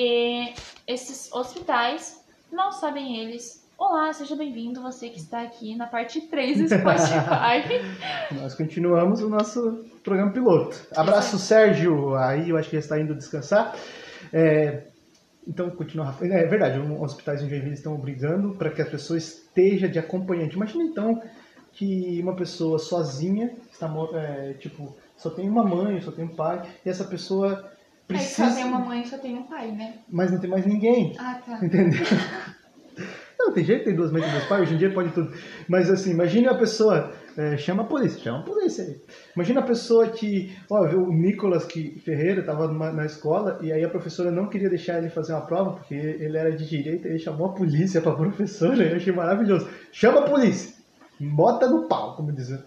E esses hospitais, não sabem eles. Olá, seja bem-vindo, você que está aqui na parte 3 do Spotify. Nós continuamos o nosso programa piloto. Abraço, Exato. Sérgio. Aí eu acho que ele está indo descansar. É, então, continua, Rafa. É verdade, os hospitais em Joinville estão obrigando para que a pessoa esteja de acompanhante. Imagina então que uma pessoa sozinha, está, é, tipo, só tem uma mãe, só tem um pai, e essa pessoa Aí precisa. só tem uma mãe e só tem um pai, né? Mas não tem mais ninguém. Ah, tá. Entendeu? Não, tem jeito, tem duas mães, tem dois pais, hoje em dia pode tudo. Mas assim, imagine a pessoa, é, chama a polícia, chama a polícia aí. Imagina a pessoa que, ó, viu, o Nicolas que, Ferreira estava na escola e aí a professora não queria deixar ele fazer uma prova porque ele era de direita e ele chamou a polícia pra professora, eu achei maravilhoso. Chama a polícia, bota no pau, como dizer.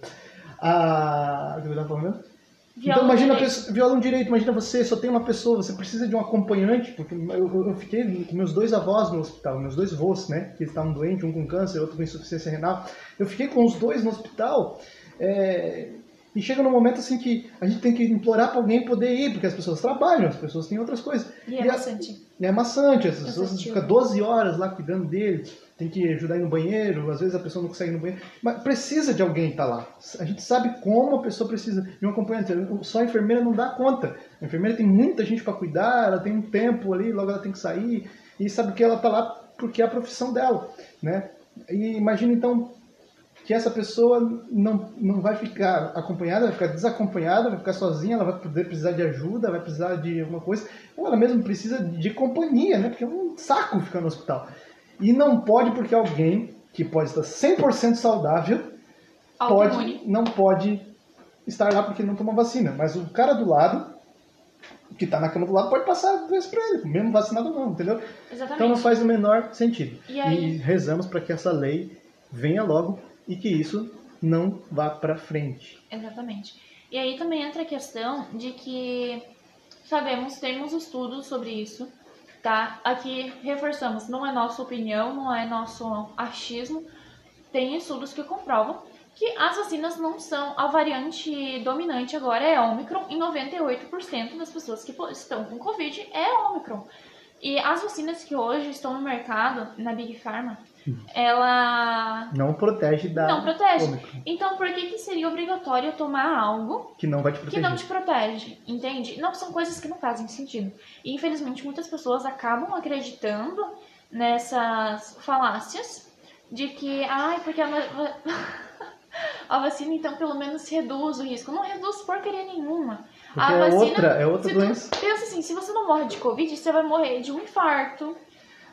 Ah, o que eu tava falando? Então imagina pessoa, viola um direito, imagina você, só tem uma pessoa, você precisa de um acompanhante, porque eu, eu- eu fiquei com meus dois avós no hospital, meus dois avós, né, que estavam doentes, um com câncer, outro com insuficiência renal. Eu fiquei com os dois no hospital, é, e chega num momento assim que a gente tem que implorar para alguém poder ir, porque as pessoas trabalham, as pessoas têm outras coisas. E é E a- bastante. e é maçante, as pessoas ficam 12 horas lá cuidando dele, tem que ajudar no banheiro, às vezes a pessoa não consegue ir no banheiro, mas precisa de alguém estar lá. A gente sabe como a pessoa precisa de um acompanhante, só a enfermeira não dá conta. A enfermeira tem muita gente para cuidar, ela tem um tempo ali, logo ela tem que sair, e sabe que ela está lá porque é a profissão dela, né? E imagina então que essa pessoa não, não vai ficar acompanhada, vai ficar desacompanhada, vai ficar sozinha, ela vai poder precisar de ajuda, vai precisar de alguma coisa, ou ela mesmo precisa de companhia, né? Porque é um saco ficar no hospital. E não pode porque alguém que pode estar 100% saudável pode, não pode estar lá porque não tomou vacina. Mas o cara do lado, que está na cama do lado, pode passar doença para ele, mesmo vacinado ou não, entendeu? Exatamente. Então não faz o menor sentido. E aí? rezamos para que essa lei venha logo e que isso não vá para frente. Exatamente. E aí também entra a questão de que sabemos, temos estudos sobre isso, tá? Aqui reforçamos, não é nossa opinião, não é nosso achismo. Tem estudos que comprovam que as vacinas não são a variante dominante agora é Omicron e 98% das pessoas que estão com Covid é Omicron. E as vacinas que hoje estão no mercado, na Big Pharma, ela Não protege da não protege. Ômicron, Então, por que, que seria obrigatório tomar algo que não vai te que proteger. não te protege? Entende? Não são coisas que não fazem sentido. E, infelizmente, muitas pessoas acabam acreditando nessas falácias de que, ai, porque a, va- a vacina, então, pelo menos reduz o risco. Não reduz porcaria nenhuma. Porque a é vacina, outra, é outra doença. pensa assim, se você não morre de Covid, você vai morrer de um infarto.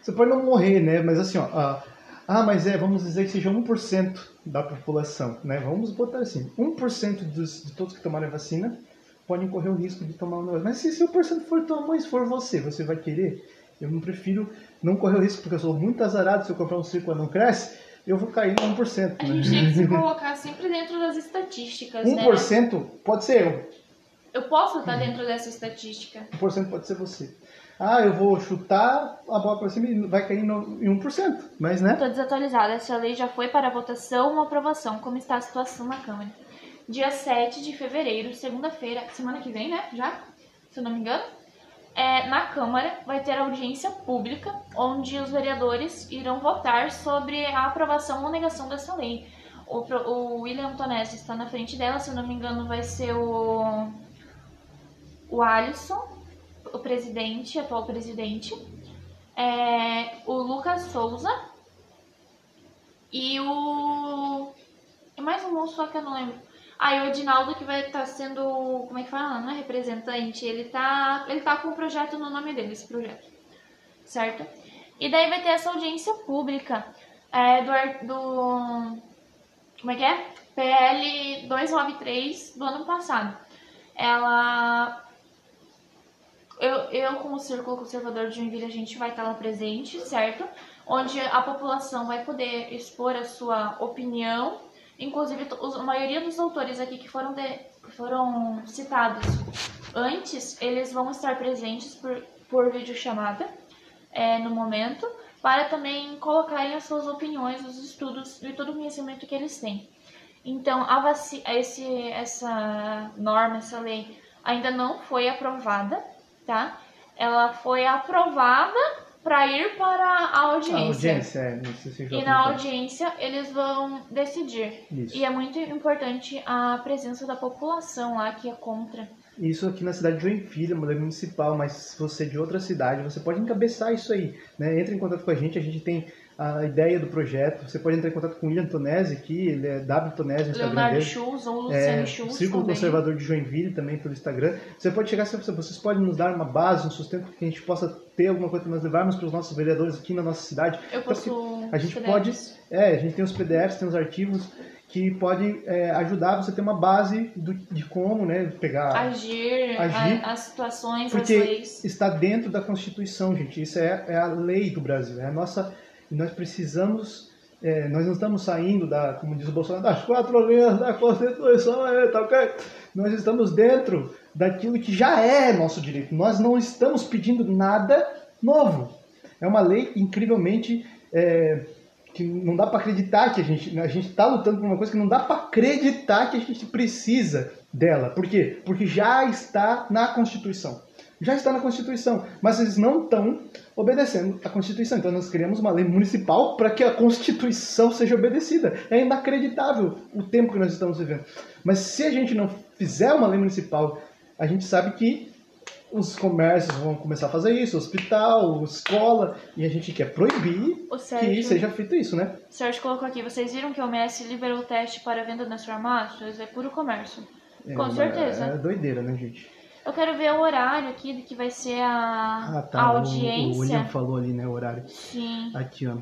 Você pode não morrer, né? Mas assim, ó. ah, ah, mas é, vamos dizer que seja 1% da população, né? Vamos botar assim: 1% dos, de todos que tomarem a vacina podem correr o risco de tomar um negócio. Mas se, se 1% for tua mãe, se for você, você vai querer? Eu não prefiro não correr o risco, porque eu sou muito azarado. Se eu comprar um e não cresce, eu vou cair no 1%. A né? gente tem que se colocar sempre dentro das estatísticas, né? 1% pode ser eu. Eu posso estar dentro dessa estatística. 1% pode ser você. Ah, eu vou chutar a bola pra cima e vai cair no, em 1%. Mas, né? Estou desatualizada. Essa lei já foi para votação ou aprovação. Como está a situação na Câmara? Dia 7 de fevereiro, segunda-feira, semana que vem, né? Já? Se eu não me engano. É, na Câmara vai ter audiência pública, onde os vereadores irão votar sobre a aprovação ou negação dessa lei. O, o William Tonesi está na frente dela, se eu não me engano, vai ser o, o Alisson, o presidente, atual presidente. É, o Lucas Souza e o. E mais um moço só que eu não lembro. Ah, o Edinaldo que vai estar sendo. Como é que fala? Não é representante. Ele tá. Ele tá com o projeto no nome dele, esse projeto. Certo? E daí vai ter essa audiência pública é, do, do. Como é que é? PL 293 do ano passado. Ela eu, eu, como Círculo Conservador de Joinville, a gente vai estar lá presente, certo? Onde a população vai poder expor a sua opinião. Inclusive, a maioria dos autores aqui que foram, de- foram citados antes, eles vão estar presentes por, por videochamada é, no momento, para também colocarem as suas opiniões, os estudos e todo o conhecimento que eles têm. Então, a esse, essa norma, essa lei, ainda não foi aprovada, tá? ela foi aprovada para ir para a A audiência. audiência, é. Se E na audiência eles vão decidir. Isso. E é muito importante a presença da população lá que é contra. Isso aqui na cidade de Joinville, uma lei municipal, mas se você é de outra cidade, você pode encabeçar isso aí. Né? Entre em contato com a gente, a gente tem a ideia do projeto. Você pode entrar em contato com o William Tonese aqui, ele é W Tonese no Instagram Leonardo dele. Schultz ou É, Luciano Schultz Círculo também. Conservador de Joinville também pelo Instagram. Você pode chegar, vocês podem nos dar uma base, um sustento que a gente possa ter alguma coisa para nós levarmos para os nossos vereadores aqui na nossa cidade. Eu Porque posso. a gente PDFs. pode, é, a gente tem os PDFs, tem os arquivos que pode é, ajudar você a ter uma base do- de como, né, pegar agir, Agir. a- as situações, porque as leis. está dentro da Constituição, gente. Isso é, é a lei do Brasil. É a nossa. E Nós precisamos. é, nós não estamos saindo da, como diz o Bolsonaro, das quatro linhas da Constituição, é, tá? Nós estamos dentro daquilo que já é nosso direito. Nós não estamos pedindo nada novo. É uma lei incrivelmente é, que não dá para acreditar que a gente a gente está lutando por uma coisa que não dá para acreditar que a gente precisa dela. Por quê? Porque já está na Constituição. Já está na Constituição, mas eles não estão obedecendo a Constituição. Então nós criamos uma lei municipal para que a Constituição seja obedecida. É inacreditável o tempo que nós estamos vivendo. Mas se a gente não fizer uma lei municipal, a gente sabe que os comércios vão começar a fazer isso, hospital, escola, e a gente quer proibir O que Sérgio, seja feito isso, né? o Sérgio colocou aqui, vocês viram que o OMS liberou o teste para venda nas farmácias? É puro comércio. Com É, certeza. É doideira, né, gente? Eu quero ver o horário aqui de que vai ser a, Ah, tá. a o- audiência. O, William falou ali, né, o horário. Sim. Aqui, ó.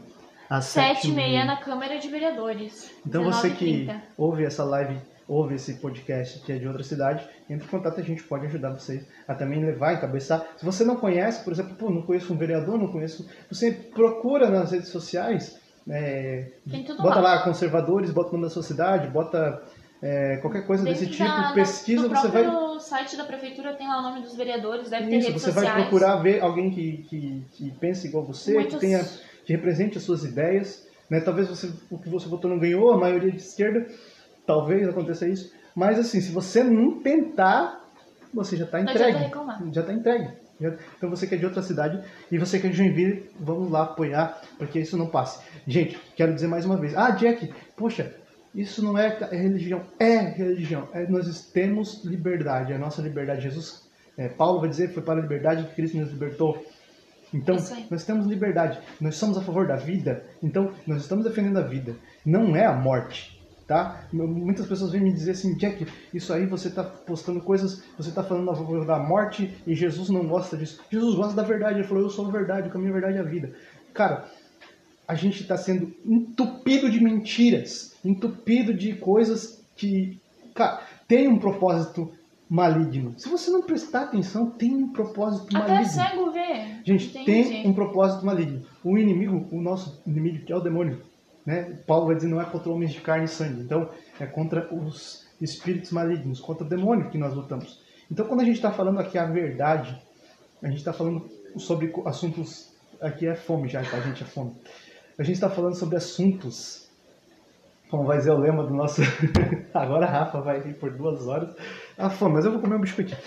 Às Sete e meia na Câmara de Vereadores. Então você que 19h30. ouve essa live, ouve esse podcast que é de outra cidade, entre em contato, a gente pode ajudar vocês a também levar, encabeçar. Se você não conhece, por exemplo, pô, não conheço um vereador, não conheço, você procura nas redes sociais, é, Tem tudo bota lá. lá conservadores, bota o nome da sua cidade, bota é, qualquer coisa desse tipo, da- pesquisa, você vai site da prefeitura tem lá o nome dos vereadores, deve ter Isso, redes você vai sociais. procurar ver alguém que, que, que pense igual você, Muitos- que tenha que represente as suas ideias. Né? Talvez você, o que você votou não ganhou, a maioria de esquerda, talvez aconteça isso. Mas assim, se você não tentar, você já está Não entregue. Já está entregue. Então você que é de outra cidade e você que é de Joinville, vamos lá apoiar para que isso não passe. Gente, quero dizer mais uma vez. Ah, Jack, poxa, isso não é, é religião. É religião. É, nós temos liberdade. É a nossa liberdade. Jesus, é, Paulo vai dizer, foi para a liberdade que Cristo nos libertou. Então, nós temos liberdade. Nós somos a favor da vida. Então, nós estamos defendendo a vida. Não é a morte. Tá? Muitas pessoas vêm me dizer assim, Jack, isso aí você está postando coisas, você está falando a favor da morte e Jesus não gosta disso. Jesus gosta da verdade, ele falou, eu sou a verdade, o caminho, a verdade é a vida. Cara, a gente está sendo entupido de mentiras, entupido de coisas que, cara, tem um propósito maligno. Se você não prestar atenção, tem um propósito Até maligno. cego vê. Gente, Entende? tem um propósito maligno. O inimigo, o nosso inimigo, que é o demônio, né? Paulo vai dizer não é contra homens de carne e sangue. Então, é contra os espíritos malignos, contra o demônio que nós lutamos. Então, quando a gente está falando aqui a verdade, a gente está falando sobre assuntos. Aqui é fome já, tá, gente? É fome. A gente está falando sobre assuntos. Como vai dizer o lema do nosso. Agora a Rafa vai rir por duas horas. A fome, mas eu vou comer um biscoitinho.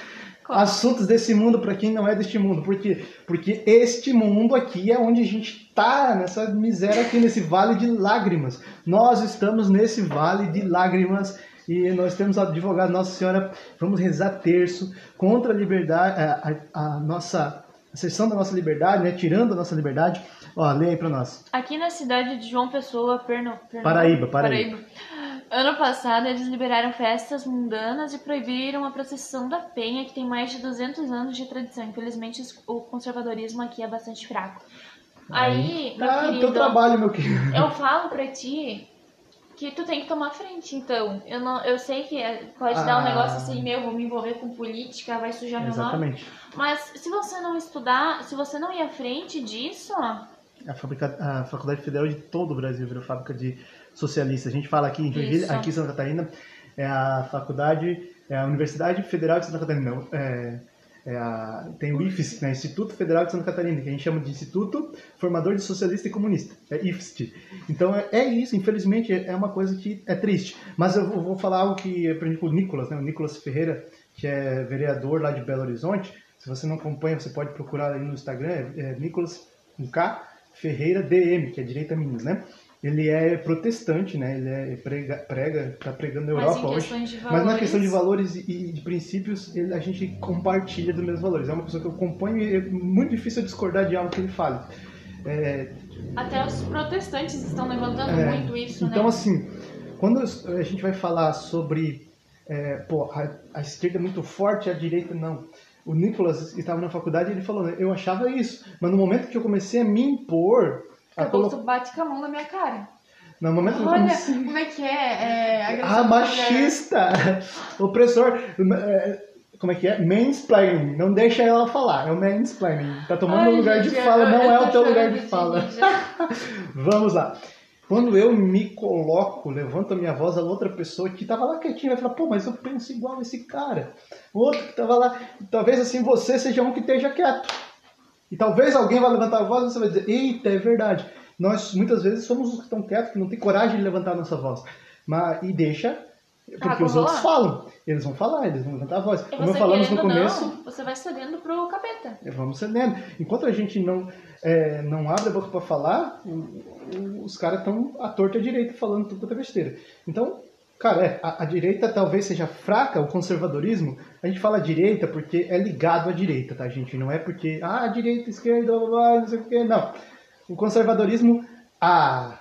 Come. Assuntos desse mundo para quem não é deste mundo. Por quê? Porque este mundo aqui é onde a gente está, nessa miséria aqui, nesse vale de lágrimas. Nós estamos nesse vale de lágrimas e nós temos advogado Nossa Senhora. Vamos rezar terço contra a liberdade, a, a- a nossa a sessão da nossa liberdade, né? Tirando a nossa liberdade. Ó, lê aí para nós. Aqui na cidade de João Pessoa, Perno... Perno- Paraíba, Paraíba. Ano passado, eles liberaram festas mundanas e proibiram a procissão da Penha, que tem mais de 200 anos de tradição. Infelizmente, o conservadorismo aqui é bastante fraco. Aí, meu Ah, querido, teu trabalho, meu querido. eu falo pra ti que tu tem que tomar frente, então. Eu, não, eu sei que é- pode dar um Ah. negócio assim, meu, vou me envolver com política, vai sujar meu nome. Exatamente. Mas se você não estudar, se você não ir à frente disso, ó, A, fabrica- a Faculdade Federal de todo o Brasil virou fábrica de socialistas. A gente fala aqui em Joinville, Isso. aqui em Santa Catarina, é a faculdade, é a Universidade Federal de Santa Catarina. Não, é, é a, tem o IFSC, né? Instituto Federal de Santa Catarina, que a gente chama de Instituto Formador de Socialista e Comunista. É IFSC. Então é, é isso, infelizmente, é uma coisa que é triste. Mas eu vou, falar algo que aprendi com o Nicolas, né? O Nicolas Ferreira, que é vereador lá de Belo Horizonte, Se você não acompanha, você pode procurar aí no Instagram, é, é Nicolas com K, Ferreira DM, que é direita Minas, né? Ele é protestante, né? Ele é prega, prega tá pregando na Europa hoje. Mas na questão de valores e de princípios, ele, a gente compartilha dos mesmos valores. É uma pessoa que eu acompanho e é muito difícil discordar de algo que ele fala. É... Até os protestantes estão levantando é... muito isso, então, né? assim, quando a gente vai falar sobre é, pô, a, a, esquerda é muito forte, a direita não. O Nicolas estava na faculdade e ele falou, né, eu achava isso, mas no momento que eu comecei a me impor... Acabou colo... bate com a mão na minha cara. No momento Olha, comecei... como é que é? é ah, machista! Opressor! É, como é que é? Mansplaining. Não deixa ela falar. É o mansplaining. Tá tomando o lugar de fala, não é o teu lugar de fala. Vamos lá. Quando eu me coloco, levanto a minha voz, a outra pessoa que estava lá quietinha vai falar, pô, mas eu penso igual esse cara. O outro que estava lá, talvez assim você seja um que esteja quieto. E talvez alguém vai levantar a voz e você vai dizer, eita, é verdade. Nós muitas vezes somos os que estão quietos, que não tem coragem de levantar a nossa voz. Mas, e deixa porque ah, os outros falam. Eles vão falar, eles vão levantar a voz. Como falamos no começo. Não, você vai cedendo pro capeta. Vamos cedendo. Enquanto a gente não, é, não abre a boca para falar, os caras estão à torta à direita falando tudo quanto é besteira. Então, cara, é, a, a, direita talvez seja fraca, o conservadorismo. A gente fala direita porque é ligado à direita, tá, gente? Não é porque, ah, direita, esquerda, blá, blá, não sei o quê. Não. O conservadorismo, ah,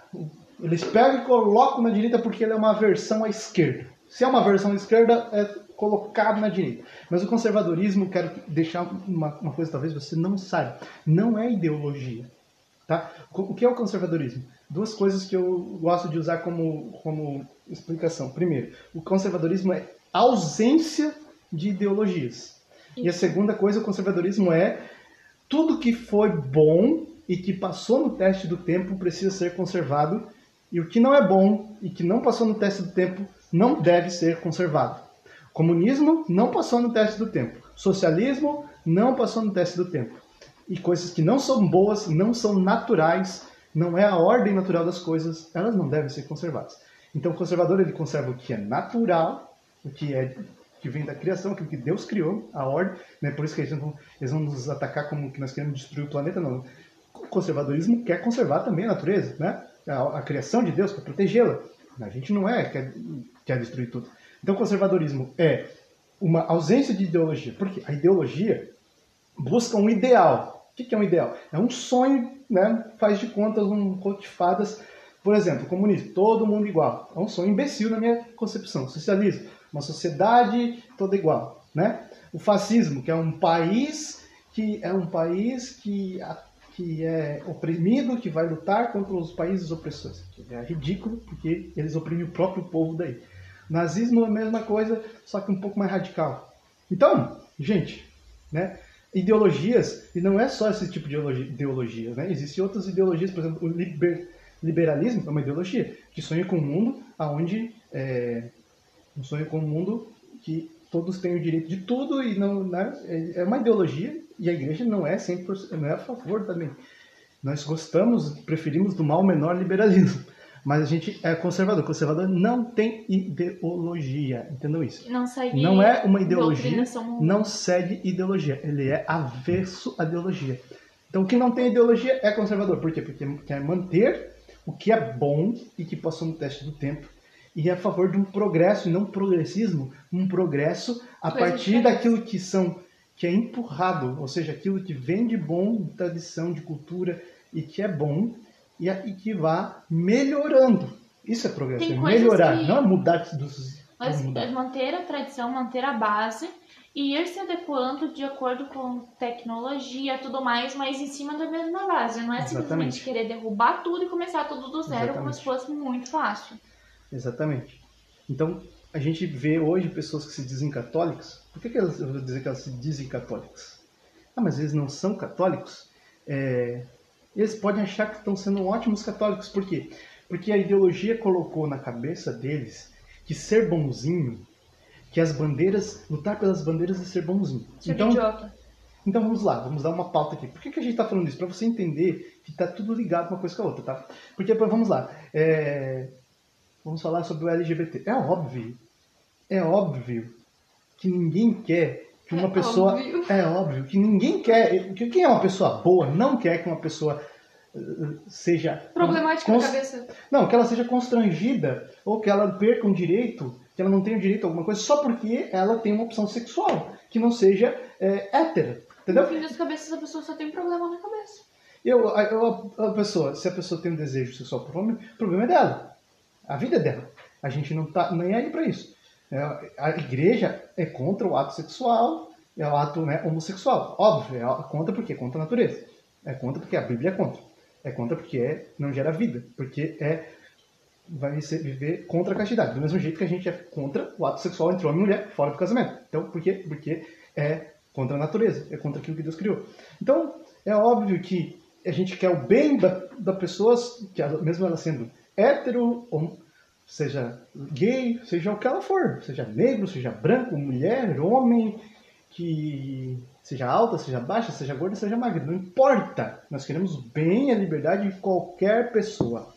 eles pegam e colocam na direita porque ele é uma versão à esquerda. Se é uma versão esquerda, é colocado na direita. Mas o conservadorismo, quero deixar uma, uma coisa talvez você não saiba, não é ideologia. Tá? O que é o conservadorismo? Duas coisas que eu gosto de usar como, como explicação. Primeiro, o conservadorismo é ausência de ideologias. E a segunda coisa, o conservadorismo é tudo que foi bom e que passou no teste do tempo precisa ser conservado e o que não é bom e que não passou no teste do tempo não deve ser conservado. Comunismo não passou no teste do tempo. Socialismo não passou no teste do tempo. E coisas que não são boas, não são naturais, não é a ordem natural das coisas, elas não devem ser conservadas. Então o conservador ele conserva o que é natural, o que é que vem da criação, aquilo que Deus criou, a ordem, né? por isso que eles vão, eles vão nos atacar como que nós queremos destruir o planeta, não. O conservadorismo quer conservar também a natureza, né? a, a criação de Deus, para protegê-la. A gente não é, quer, quer destruir tudo. Então, conservadorismo é uma ausência de ideologia. Porque a ideologia busca um ideal. O que é um ideal? É um sonho, né? faz de contas, um conto de fadas. Por exemplo, comunismo, todo mundo igual. É um sonho imbecil na minha concepção. Socialismo, uma sociedade toda igual. Né? O fascismo, que é um país que é um país que que é oprimido, que vai lutar contra os países opressores. É ridículo, porque eles oprimem o próprio povo daí. Nazismo é a mesma coisa, só que um pouco mais radical. Então, gente, né, ideologias, e não é só esse tipo de ideologia, né? Existem outras ideologias, por exemplo, o liber, liberalismo é uma ideologia que sonha com um mundo onde é, um sonho com um mundo que todos têm o direito de tudo e não né, é uma ideologia e a igreja não é 100%, não é a favor também. Nós gostamos, preferimos do mal menor liberalismo. Mas a gente é conservador. Conservador não tem ideologia. Entendeu isso? Não segue Não é uma ideologia. Não segue ideologia. Ele é avesso à ideologia. Então, o que não tem ideologia é conservador. Por quê? Porque quer manter o que é bom e que passou no teste do tempo. E é a favor de um progresso, e não progressismo, um progresso a Coisa partir daquilo que são que é empurrado, ou seja, aquilo que vem de bom, de tradição, de cultura e que é bom e, e que vá melhorando. Isso é progresso, é melhorar, que... não é mudar dos. Mas mudar. manter a tradição, manter a base e ir se adequando de acordo com tecnologia e tudo mais, mas em cima da mesma base. Não é Exatamente. simplesmente querer derrubar tudo e começar tudo do zero Exatamente. como se fosse muito fácil. Exatamente. Então, a gente vê hoje pessoas que se dizem católicas. Por que, que elas, eu vou dizer que elas se dizem católicas? Ah, mas eles não são católicos? É, eles podem achar que estão sendo ótimos católicos. Por quê? Porque a ideologia colocou na cabeça deles que ser bonzinho, que as bandeiras, lutar pelas bandeiras é ser bonzinho. Ser então, idiota. Então vamos lá, vamos dar uma pauta aqui. Por que, que a gente está falando isso? Para você entender que está tudo ligado uma coisa com a outra, tá? Porque, vamos lá, é, vamos falar sobre o LGBT. É óbvio, é óbvio que ninguém quer que uma pessoa. Óbvio. É óbvio que ninguém quer. Que quem é uma pessoa boa não quer que uma pessoa eh, seja. Problemática na cabeça. Não, que ela seja constrangida ou que ela perca um direito, que ela não tenha direito a alguma coisa só porque ela tem uma opção sexual que não seja é, hétera. No Entendeu? fim das cabeças, a pessoa só tem problema na cabeça. Eu, a, a pessoa, se a pessoa tem um desejo sexual por homem, o problema é dela. A vida é dela. A gente não tá nem aí para isso. É, a igreja é contra o ato sexual, é o ato né, homossexual. Óbvio, é contra porque é contra a natureza. É contra porque a Bíblia é contra. É contra porque é, não gera vida. Porque é vai ser, viver contra a castidade. Do mesmo jeito que a gente é contra o ato sexual entre homem e mulher fora do casamento. Então, por quê? Porque é contra a natureza, é contra aquilo que Deus criou. Então, é óbvio que a gente quer o bem da, da pessoa, que mesmo ela sendo hétero, ou seja gay, seja o que ela for, seja negro, seja branco, mulher, homem, que seja alta, seja baixa, seja gorda, seja magra, não importa. Nós queremos bem a liberdade de qualquer pessoa.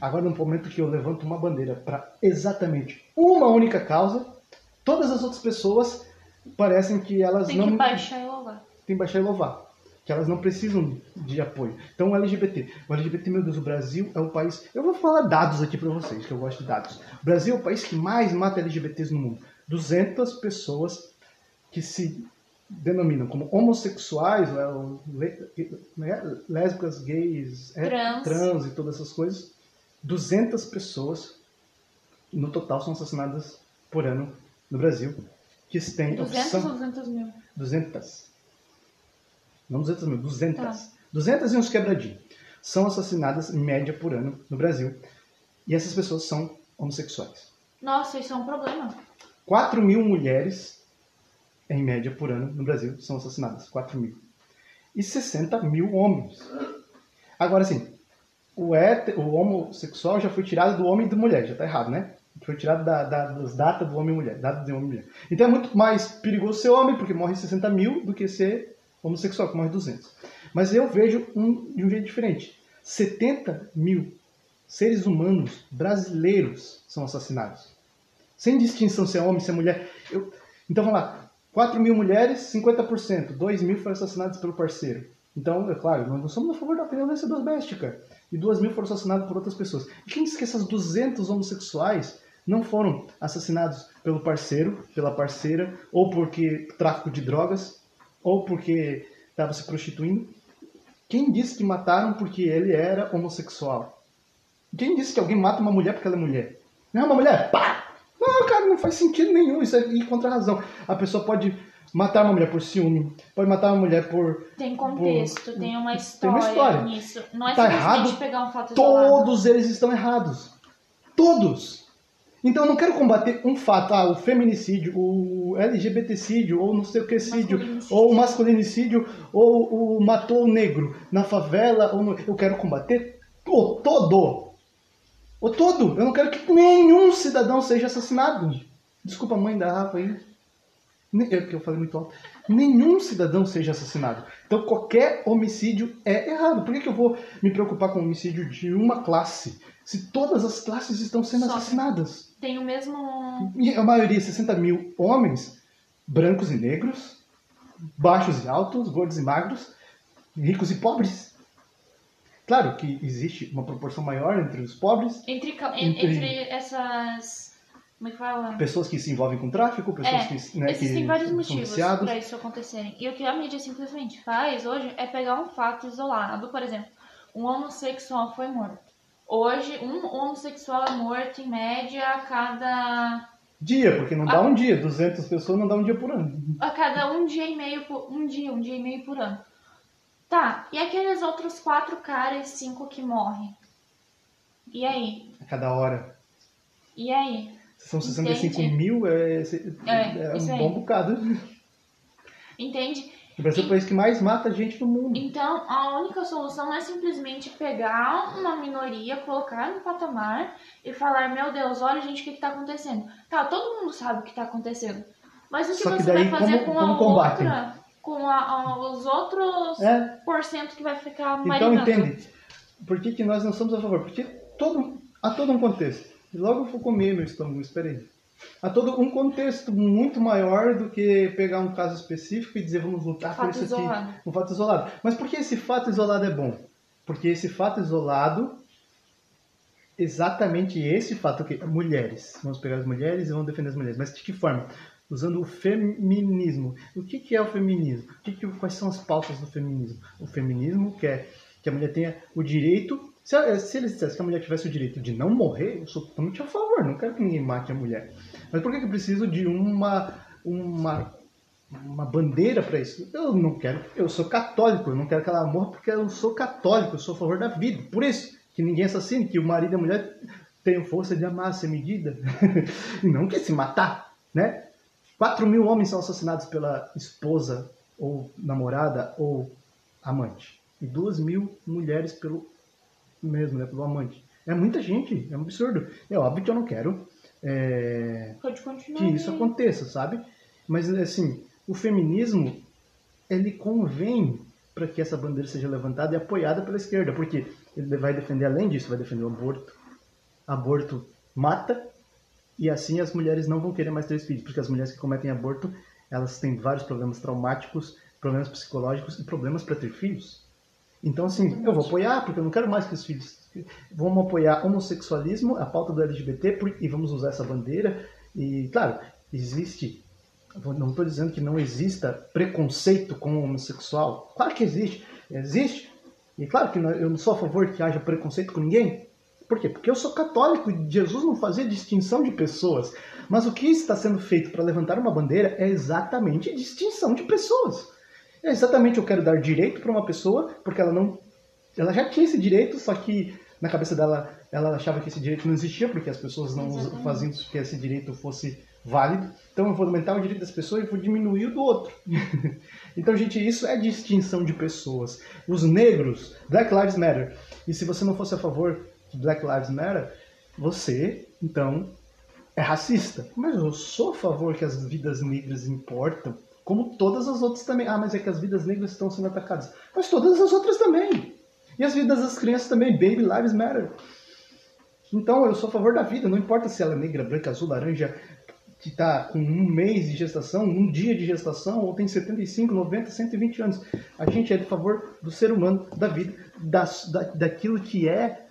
Agora, no momento que eu levanto uma bandeira para exatamente uma única causa, todas as outras pessoas parecem que elas Tem não que baixar e louvar. tem que baixar e louvar. Que elas não precisam de apoio. Então, o LGBT. O LGBT, meu Deus, o Brasil é o país. Eu vou falar dados aqui para vocês, que eu gosto de dados. O Brasil é o país que mais mata LGBTs no mundo. 200 pessoas que se denominam como homossexuais, né, né, lésbicas, gays, é, Trans. trans e todas essas coisas. 200 pessoas no total são assassinadas por ano no Brasil que têm 200 opção. ou 200 mil? 200. Não 200 mil, 200. Tá. 200 e uns quebradinhos. São assassinadas em média por ano no Brasil. E essas pessoas são homossexuais. Nossa, isso é um problema. 4 mil mulheres, em média por ano, no Brasil, são assassinadas. 4 mil. E 60 mil homens. Agora, assim, o, o homossexual já foi tirado do homem e da mulher. Já tá errado, né? Foi tirado da, da, das datas do homem e mulher. Datas de homem e mulher. Então é muito mais perigoso ser homem, porque morre 60 mil, do que ser homossexual, que morre 200. Mas eu vejo um, de um jeito diferente. 70 mil seres humanos brasileiros são assassinados. Sem distinção se é homem, se é mulher. Eu- Então vamos lá. 4 mil mulheres, 50%. 2 mil foram assassinados pelo parceiro. Então, é claro, nós somos a favor da violência doméstica. E 2 mil foram assassinados por outras pessoas. E quem diz que essas 200 homossexuais não foram assassinados pelo parceiro, pela parceira, ou porque tráfico de drogas, ou porque estava se prostituindo? Quem disse que mataram porque ele era homossexual? Quem disse que alguém mata uma mulher porque ela é mulher? Não é uma mulher? Pá! Não, cara, não faz sentido nenhum. Isso é ir contra a razão. A pessoa pode matar uma mulher por ciúme, pode matar uma mulher por. Tem contexto, tem uma tem história, uma história. nisso. Não é Tá simplesmente errado? pegar um fato isolado. Todos eles estão errados. Todos! Então eu não quero combater um fato, ah, o feminicídio, o LGBTcídio, ou não sei o que cídio, ou o masculinicídio, ou o matou o negro na favela, ou no... eu quero combater o todo. O todo. Eu não quero que nenhum cidadão seja assassinado. Desculpa a mãe da Rafa aí. É que eu falei muito alto. Nenhum cidadão seja assassinado. Então qualquer homicídio é errado. Por que, que eu vou me preocupar com o homicídio de uma classe? Se todas as classes estão sendo assassinadas. Tem o mesmo. E a maioria, 60 mil homens, brancos e negros, baixos e altos, gordos e magros, ricos e pobres. Claro que existe uma proporção maior entre os pobres, Entre, Entre- entre essas. Como é que fala? pessoas que se envolvem com tráfico, pessoas É, que, né, Existem que vários são motivos para isso acontecerem. E o que a mídia simplesmente faz hoje é pegar um fato isolado. Por exemplo, um homossexual foi morto. Hoje, um homossexual é morto em média a cada, Dia, porque não dá um dia, 200 pessoas não dá um dia por ano. a cada um dia e meio por, um dia, um dia e meio por ano. Tá, e aqueles outros quatro caras, cinco que morrem? E aí? A cada hora. E aí? São 65 Entendi. mil, é, É, é um bom bocado. Entende? O Brasil é o país que mais mata gente no mundo. Então, a única solução é simplesmente pegar uma minoria, colocar no patamar e falar: Meu Deus, olha, gente, o que, que tá acontecendo? Tá, todo mundo sabe o que tá acontecendo. Mas o que Só que você daí, vai fazer como- com a combatem? outra, com a- a- os outros É, por cento que vai ficar Então marinando? entende? Por que, que nós não somos a favor? Porque todo, há todo um contexto. E logo eu vou comer meu estômago, espera aí. Há todo um contexto muito maior do que pegar um caso específico e dizer vamos lutar Fato por isso isolado. aqui. Um fato isolado. Mas por que esse fato isolado é bom? Porque esse fato isolado, exatamente esse fato que mulheres, vamos pegar as mulheres e vamos defender as mulheres. Mas de que forma? Usando o feminismo. O que, que é o feminismo? O que que- quais são as pautas do feminismo? O feminismo quer que a mulher tenha o direito. Se, se eles dissessem que a mulher tivesse o direito de não morrer, eu sou totalmente a favor. Não quero que ninguém mate a mulher. Mas por que, que eu preciso de uma, uma, uma bandeira para isso? Eu não quero. Eu sou católico. Eu não quero que ela morra porque eu sou católico. Eu sou a favor da vida. Por isso, que ninguém assassine, que o marido e a mulher tenham força de amar sem medida. e não que se matar, né? 4 mil homens são assassinados pela esposa, ou namorada, ou amante. E 2 mil mulheres pelo mesmo, né? Pelo amante. É muita gente, é um absurdo. É óbvio que eu não quero é, que isso aconteça, sabe? Mas, assim, o feminismo, ele convém para que essa bandeira seja levantada e apoiada pela esquerda, porque ele vai defender, além disso, vai defender o aborto. Aborto mata, e assim as mulheres não vão querer mais ter filhos, porque as mulheres que cometem aborto, elas têm vários problemas traumáticos, problemas psicológicos e problemas para ter filhos. Então, assim, eu vou apoiar, porque eu não quero mais que os filhos. Vamos apoiar homossexualismo, a pauta do LGBT, e vamos usar essa bandeira. E, claro, existe. Não estou dizendo que não exista preconceito com o homossexual. Claro que existe. Existe. E claro que eu não sou a favor que haja preconceito com ninguém. Por quê? Porque eu sou católico e Jesus não fazia distinção de pessoas. Mas o que está sendo feito para levantar uma bandeira é exatamente distinção de pessoas. É exatamente eu quero dar direito para uma pessoa porque ela não ela já tinha esse direito, só que na cabeça dela ela achava que esse direito não existia porque as pessoas não Exatamente. faziam que esse direito fosse válido. Então eu vou aumentar o direito das pessoas e vou diminuir o do outro. então, gente, isso é distinção de pessoas. Os negros, Black Lives Matter. E se você não fosse a favor de Black Lives Matter, você, então, é racista. Mas eu sou a favor que as vidas negras importam, como todas as outras também. Ah, mas é que as vidas negras estão sendo atacadas. Mas todas as outras também. E as vidas das crianças também. Baby Lives Matter. Então eu sou a favor da vida, não importa se ela é negra, branca, azul, laranja, que está com um mês de gestação, um dia de gestação, ou tem 75, 90, 120 anos. A gente é a favor do ser humano, da vida, das, da, daquilo que é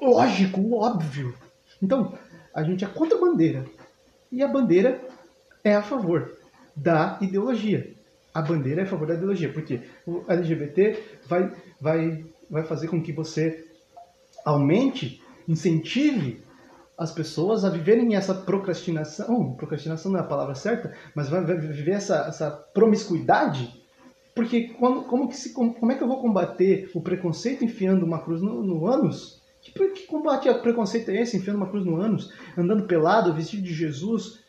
lógico, óbvio. Então, a gente é contra a bandeira. E a bandeira é a favor da ideologia. A bandeira é a favor da ideologia, porque o LGBT vai, vai, vai fazer com que você aumente, incentive as pessoas a viverem essa procrastinação. Procrastinação não é a palavra certa, mas vai, viver essa, essa promiscuidade. Porque quando, como, que se, como, como é que eu vou combater o preconceito enfiando uma cruz no, no ânus? Que, que combate a preconceito é esse, enfiando uma cruz no ânus? Andando pelado, vestido de Jesus?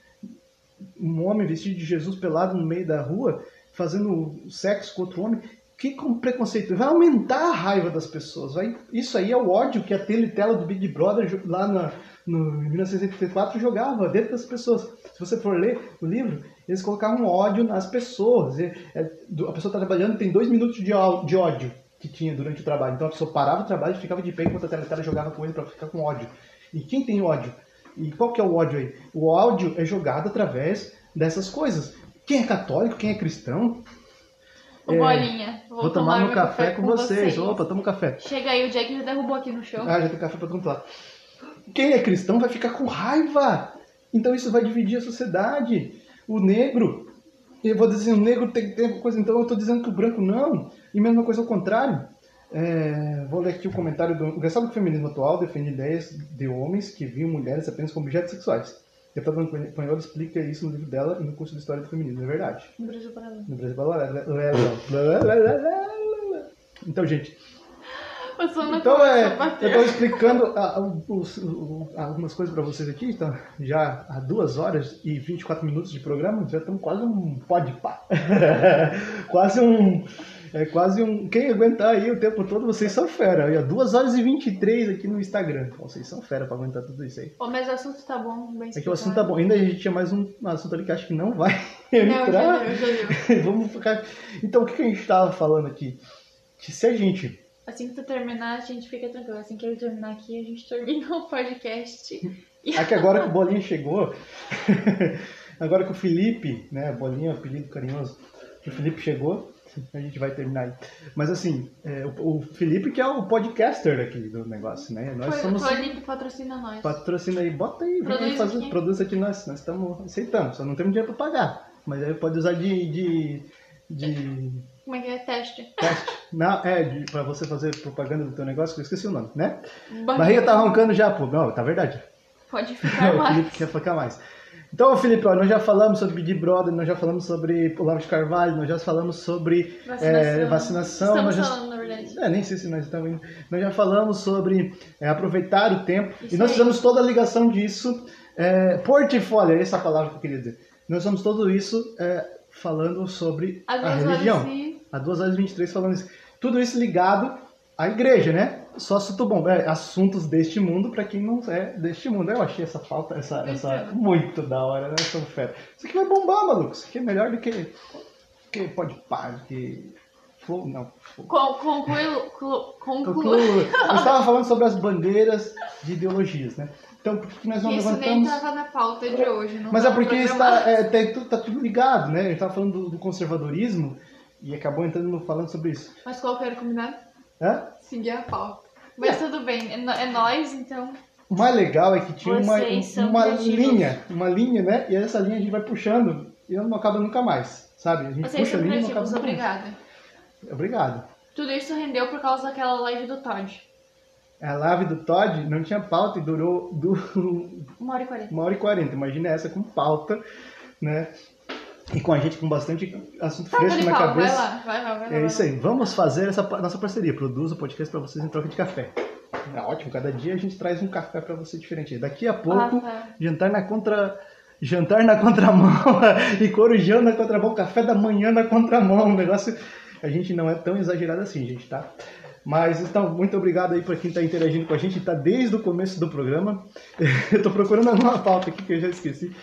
Um homem vestido de Jesus pelado no meio da rua, fazendo sexo com outro homem? Que preconceito? Vai aumentar a raiva das pessoas. Vai, isso aí é o ódio que a Teletela do Big Brother lá na, no em 1984 jogava dentro das pessoas. Se você for ler o livro, eles colocavam ódio nas pessoas. É- a pessoa está trabalhando, tem dois minutos de, de ódio que tinha durante o trabalho. Então a pessoa parava o trabalho e ficava de pé enquanto a Teletela jogava ele para ficar com ódio. E quem tem ódio? E qual que é o ódio aí? O ódio é jogado através dessas coisas. Quem é católico, quem é cristão, Ô, É, Bolinha, vou, vou tomar um meu café, com vocês. Opa, toma um café. Chega aí, o Jack já derrubou aqui no chão. Ah, já tem café pra todo lado. Quem é cristão vai ficar com raiva. Então isso vai dividir a sociedade. O negro, eu vou dizer, o negro tem que ter coisa, então eu estou dizendo que o branco não. E mesma coisa ao contrário. É, vou ler aqui o comentário do. O Gastado do Feminismo Atual defende ideias de homens que viam mulheres apenas como objetos sexuais. A deputada Espanhola explica isso no livro dela e no curso de História do Feminismo, é verdade. No Brasil Paralelo. No Brasil. Então, gente, O sono então começou é, a bater. eu estou explicando ah, os- o- algumas coisas para vocês aqui, então, já há duas horas e 24 minutos de programa, já estamos quase um pode pá. quase um. É quase um. Quem aguentar aí o tempo todo, vocês são fera. Ó, 2 horas e 23 aqui no Instagram. Vocês são fera para aguentar tudo isso aí. Ô, mas o assunto tá bom, bem É que o assunto tá bom. Ainda a gente tinha mais um assunto ali que acho que não vai Não, entrar. já deu, já. Vamos ficar. Então, o que que a gente estava falando aqui? Que se a gente Assim que tu terminar, a gente fica tranquilo. Assim que ele terminar aqui, a gente termina o podcast Aqui agora que o Bolinha chegou, agora que o Felipe, né, Bolinha, apelido carinhoso, que o Felipe chegou, a gente vai terminar aí. Mas assim, é, o, o Felipe que é o podcaster aqui do negócio, né? Nós Foi, somos... ali que patrocina nós. Patrocina aí, bota aí, Produz fazer, aqui. produz aqui nós, nós estamos aceitando, só não temos dinheiro para pagar. Mas aí pode usar de, de, de Como é que é? Teste. teste. Não, é, de, pra você fazer propaganda do teu negócio, que eu esqueci o nome, né? Barriga. Barriga tá roncando já, pô. Não, tá verdade. Pode ficar o mais. Felipe quer focar mais. Então, Felipe, ó, nós já falamos sobre Big Brother, nós já falamos sobre Olavo de Carvalho, nós já falamos sobre é, vacinação. Estamos nós já- falando, na verdade. é, nem sei se nós estamos indo. Nós já falamos sobre é, aproveitar o tempo Isso e nós aí. fizemos toda a ligação disso. É, portfólio, é essa a palavra que eu queria dizer. Nós fizemos tudo isso é, falando sobre a vezes religião. assim, Há 2 horas e 23 falando isso. Tudo isso ligado à igreja, né? Só assunto bom. É, assuntos deste mundo para quem não é deste mundo. Eu achei essa falta, essa, essa muito da hora, né? São fera. Isso aqui vai bombar, maluco. Isso aqui é melhor do que, que pode par, que flow, não. Flow. con- clu- Concluo. Conclui. Eu estava falando sobre as bandeiras de ideologias, né? Então, por que nós não Isso nem levantamos... tava na pauta de hoje. Não Mas é porque está, é, tem tudo- tá tudo ligado, né? A gente estava falando do, do conservadorismo e acabou entrando falando sobre isso. Mas qual que era o combinado? Hã? Seguir a pauta. Mas tudo bem, é, é nós, então. O mais legal é que tinha uma, Vocês uma linha, uma linha, né? E essa linha a gente vai puxando e não acaba nunca mais, sabe? A gente Vocês puxa a linha e não acaba nunca mais. obrigada. Obrigado. Tudo isso rendeu por causa daquela live do Todd. A live do Todd não tinha pauta e durou, durou Uma hora e quarenta. uma hora e quarenta. Imagina essa com pauta, né? E com a gente com bastante assunto fresco na Dorival, vai cabeça. lá, vai lá, vai lá. É isso aí. Vamos fazer essa nossa parceria. Produza o podcast para vocês em troca de café. É ótimo. Cada dia a gente traz um café para você diferente. Daqui a pouco, Ah, tá. jantar na contra... Jantar na contramão e corujão na contramão, café da manhã na contramão. Um negócio. A gente não é tão exagerado assim, gente, tá? Mas então, muito obrigado aí para quem está interagindo com a gente. Tá desde o começo do programa. Eu tô procurando alguma pauta aqui que eu já esqueci.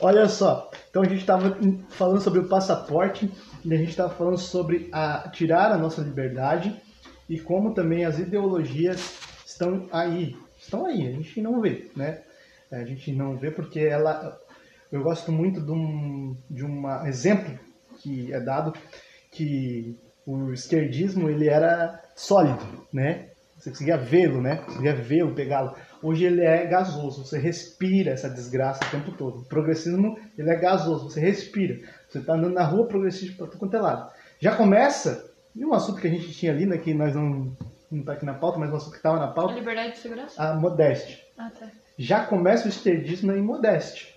Olha só. Então a gente estava falando sobre o passaporte e a gente estava falando sobre a tirar a nossa liberdade e como também as ideologias estão aí. Estão aí, a gente não vê, né? A gente não vê porque ela. Eu gosto muito de um de uma exemplo que é dado que o esquerdismo ele era sólido, né? Você conseguia vê-lo, né? Conseguia vê-lo, pegá-lo. Hoje ele é gasoso, você respira essa desgraça o tempo todo. O progressismo ele é gasoso, você respira. Você está andando na rua progressista para tudo quanto é lado. Já começa, e um assunto que a gente tinha ali, né, que nós não não está aqui na pauta, mas um assunto que estava na A pauta, liberdade de segurança? a modéstia. Ah, tá. Já começa o esquerdismo em modéstia.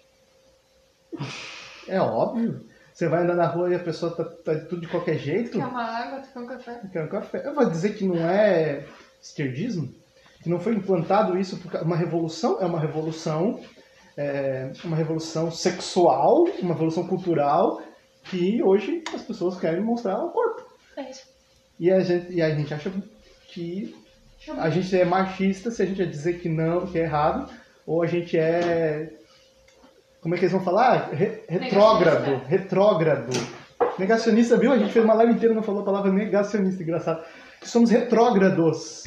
É óbvio. Você vai andar na rua e a pessoa tá, tá tudo de qualquer jeito. Quer uma água, tu quer um café? Quer um café. Eu vou dizer que não é esquerdismo, que não foi implantado isso porque uma revolução é uma revolução, é uma revolução sexual, uma revolução cultural que hoje as pessoas querem mostrar o corpo. É isso. E a gente, e a gente acha que a gente é machista se a gente vai dizer que não, que é errado, ou a gente é. Como é que eles vão falar? Re- retrógrado. Retrógrado. Negacionista, viu? A gente fez uma live inteira e não falou a palavra negacionista, engraçado. Somos retrógrados,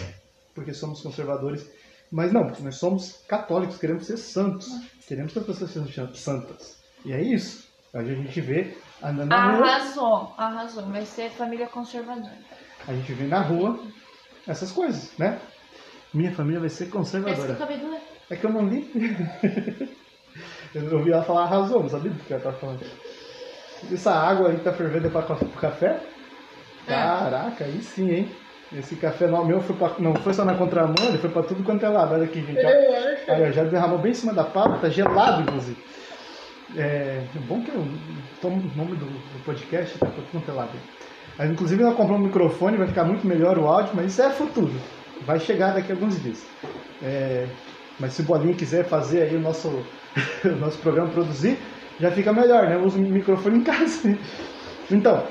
porque somos conservadores. Mas não, nós somos católicos, queremos ser santos. Queremos que as pessoas sejam santas. E é isso. Hoje a gente vê andando na rua. Arrasou, arrasou. Vai ser família conservadora. A gente vê na rua essas coisas, né? Minha família vai ser conservadora. É que eu não li. eu ouvi ela falar arrasou, não sabia do que ela tava falando. Essa água aí que tá fervendo é pra pro café? Caraca, aí sim, hein? Esse café não, meu foi pra, não foi só na contramão, ele foi pra tudo quanto é lado. Olha aqui, gente. ó. Olha, já derramou bem em cima da pala, tá gelado, inclusive. É bom que eu tomo o nome do, do podcast, tá pra tudo quanto é lado. Aí, inclusive, ela comprou um microfone, vai ficar muito melhor o áudio, mas isso é futuro. Vai chegar daqui a alguns dias. É, mas se o Bolinho quiser fazer aí o nosso, o nosso programa produzir, já fica melhor, né? Eu uso o microfone em casa. Então,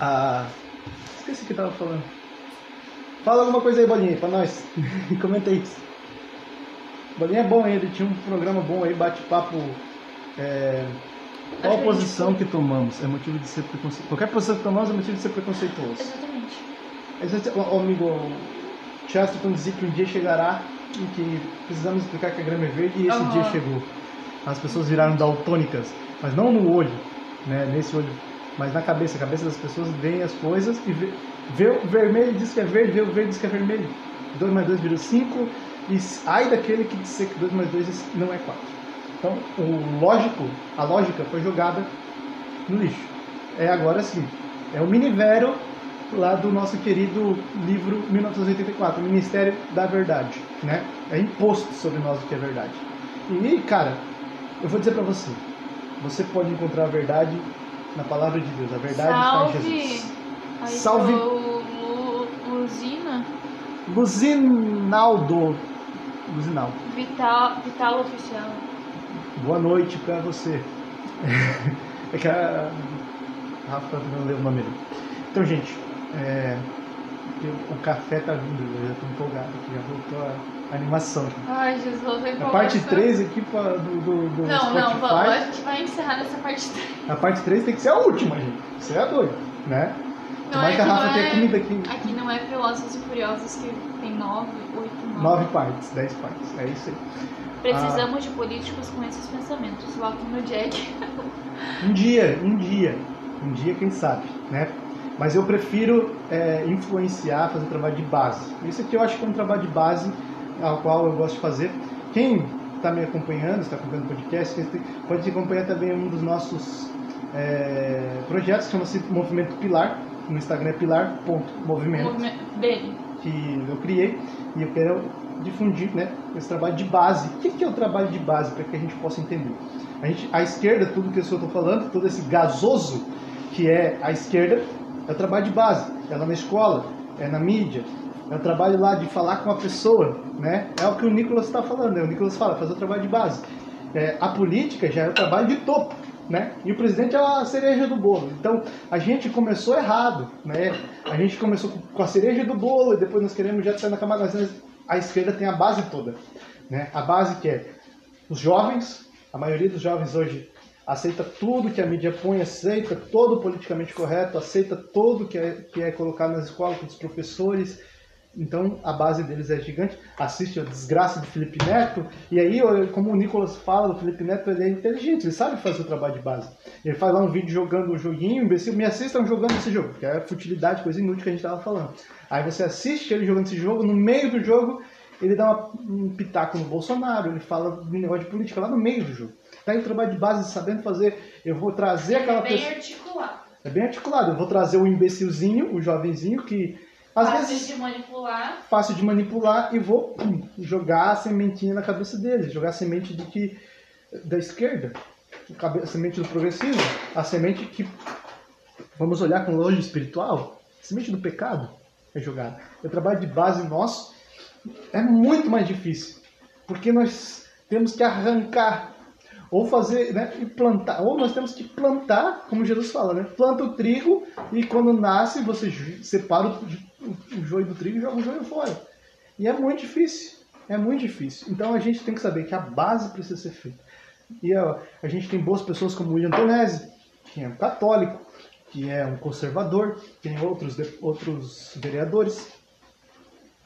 a... esqueci o que eu tava falando. Fala alguma coisa aí, Bolinha, pra nós. Comenta aí. Bolinha é bom, ele tinha um programa bom aí, bate-papo. É... Qual a posição que tomamos é motivo de ser preconceituoso? Qualquer posição que tomamos é motivo de ser preconceituoso. Exatamente. Existe- O o amigo Chesterton dizia que um dia chegará e que precisamos explicar que a grama é verde e esse Aham. dia chegou. As pessoas viraram daltônicas, mas não no olho, né, nesse olho, mas na cabeça. A cabeça das pessoas vê as coisas e vê, vê o vermelho e diz que é verde, vê o verde e diz que é vermelho. 2 mais 2 vira 5 e ai daquele que disser que 2 mais 2 não é 4. Então, o lógico, a lógica foi jogada no lixo. É agora sim. É o Minivero lá do nosso querido livro 1984, o Ministério da Verdade, né? É imposto sobre nós o que é verdade. E, cara, eu vou dizer pra você, você pode encontrar a verdade na palavra de Deus. A verdade está em Salve! Jesus. Aí Salve. Lu, Luzina, Luzinaldo. Luzinaldo. Vital, Vital Oficial. Boa noite pra você. É que a Rafa não leu o nome dele. Então, gente, é, o café tá vindo, eu já tô empolgado aqui, já voltou a animação. Ai, Jesus, eu A parte 3 aqui pra- do, do, do Não, não, Spotify. vamos, a gente vai encerrar nessa parte 3. A parte 3 tem que ser a última, gente. Você é doido, né? Tomara que a que Rafa não tenha é- comida aqui. Aqui não é Velozes e Furiosos que tem 9, 8, 9. 9 partes, 10 partes. É isso aí. Precisamos de políticos com esses pensamentos. Votem no Jack. Um dia, um dia, um dia, quem sabe, né? Mas eu prefiro é, influenciar, fazer trabalho de base. Isso aqui eu acho que é um trabalho de base ao qual eu gosto de fazer. Quem está me acompanhando, está acompanhando o podcast, pode acompanhar também um dos nossos é, projetos, chama-se Movimento Pilar. No Instagram é pilar.movimento. Que eu criei e eu quero difundir né, esse trabalho de base. O que que é o trabalho de base para que a gente possa entender? A, gente, a esquerda, tudo que eu estou falando, todo esse gasoso que é a esquerda, é o trabalho de base. É lá na escola, é na mídia, é o trabalho lá de falar com a pessoa, né? É o que o Nicolas está falando, né? o Nicolas fala, fazer o trabalho de base. É, a política já é o trabalho de topo, né? E o presidente é a cereja do bolo. Então, a gente começou errado, né? A gente começou com- com a cereja do bolo e depois nós queremos já sair na camada. A esquerda tem a base toda, né? A base que é os jovens, a maioria dos jovens hoje aceita tudo que a mídia põe, aceita todo politicamente correto, aceita tudo que é, que é colocado nas escolas pelos professores. Então a base deles é gigante. Assiste a desgraça do Felipe Neto. E aí, como o Nicolas fala do Felipe Neto, ele é inteligente, ele sabe fazer o trabalho de base. Ele faz lá um vídeo jogando o joguinho, imbecil, me assistam jogando esse jogo, que é futilidade, coisa inútil que a gente tava falando. Aí você assiste ele jogando esse jogo, no meio do jogo, ele dá uma- um pitaco no Bolsonaro, ele fala de negócio de política lá no meio do jogo. Tá em trabalho de base, sabendo fazer. Eu vou trazer aquela Bem pessoa. articulado. É bem articulado. Eu vou trazer o imbecilzinho, o jovenzinho, que às Fácil vezes de manipular. fácil de manipular e vou pum, jogar a sementinha na cabeça deles, jogar a semente do que da esquerda, a semente do progressismo, a semente que vamos olhar com longe espiritual, a semente do pecado é jogada. O trabalho de base nosso é muito mais difícil, porque nós temos que arrancar ou fazer, né, e plantar, ou nós temos que plantar, como Jesus fala, né? Planta o trigo e quando nasce você separa o, o, joio do trigo e joga o joio fora. E é muito difícil, é muito difícil. Então a gente tem que saber que a base precisa ser feita. E ó, a gente tem boas pessoas como o William Tonese, que é um católico, que é um conservador, tem outros, outros vereadores,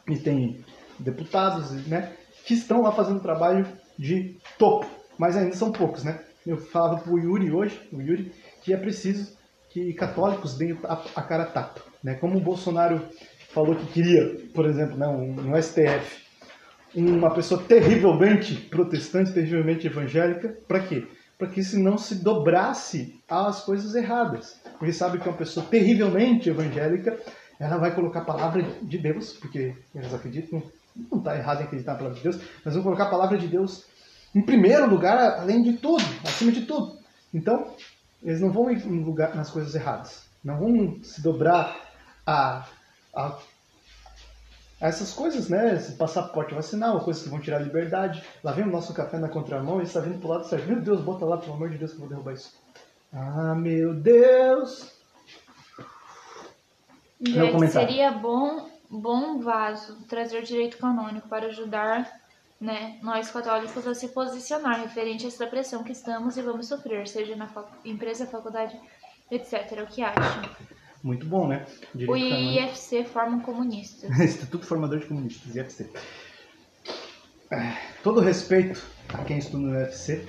e tem deputados, né, que estão lá fazendo trabalho de topo, mas ainda são poucos, né? Eu falava pro Yuri hoje, o Yuri, que é preciso que católicos deem a, cara tapa, né? Como o Bolsonaro falou que queria, por exemplo, né, um, um STF, uma pessoa terrivelmente protestante, terrivelmente evangélica, para quê? Para que isso não se dobrasse às coisas erradas. Porque sabe que uma pessoa terrivelmente evangélica, ela vai colocar a palavra de Deus, porque eles acreditam, não está errado em acreditar na palavra de Deus, mas vão colocar a palavra de Deus em primeiro lugar, além de tudo, acima de tudo. Então, eles não vão ir em lugar, nas coisas erradas. Não vão se dobrar a, a a essas coisas, né? Esse passaporte vacinal, coisas que vão tirar a liberdade. Lá vem o nosso café na contramão e está vindo pro lado certo. Meu Deus, bota lá, pelo amor de Deus, que eu vou derrubar isso. Ah, meu Deus! Jack, comentário. seria bom, bom vaso trazer direito canônico para ajudar né, nós católicos a se posicionar referente a essa pressão que estamos e vamos sofrer, seja na fac- empresa, faculdade, etc. O que acham? Muito bom, né? O Direito canônico. IFC formam comunistas. Instituto Formador de Comunistas, IFC. todo respeito a quem estuda no UFC,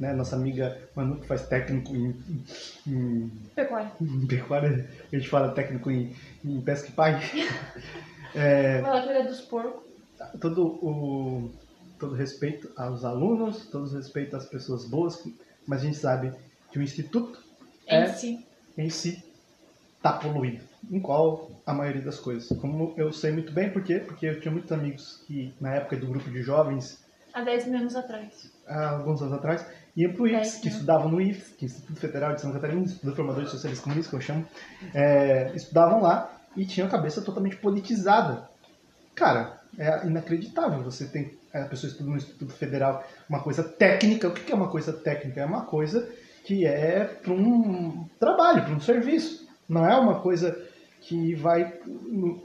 né? Nossa amiga Manu que faz técnico em, em, Pecuária. em pecuária, a gente fala técnico em, em pesca e pai. É, Ela cuida dos porcos. todo o todo respeito aos alunos, todo respeito às pessoas boas, mas a gente sabe que o instituto Em É. si. em si está poluído. Em qual a maioria das coisas. Como eu sei muito bem, por quê? Porque eu tinha muitos amigos que, na época do grupo de jovens, Há 10 mil anos atrás. há alguns anos atrás, iam para o IFES, Dez, que estudavam no IFES, que é o Instituto Federal de Santa Catarina, Instituto de Formadores Socialistas Comunistas, que eu chamo, é, estudavam lá e tinham a cabeça totalmente politizada. Cara, é inacreditável. Você tem a pessoa estuda no Instituto Federal uma coisa técnica. O que é uma coisa técnica? É uma coisa que é para um trabalho, para um serviço. Não é uma coisa que vai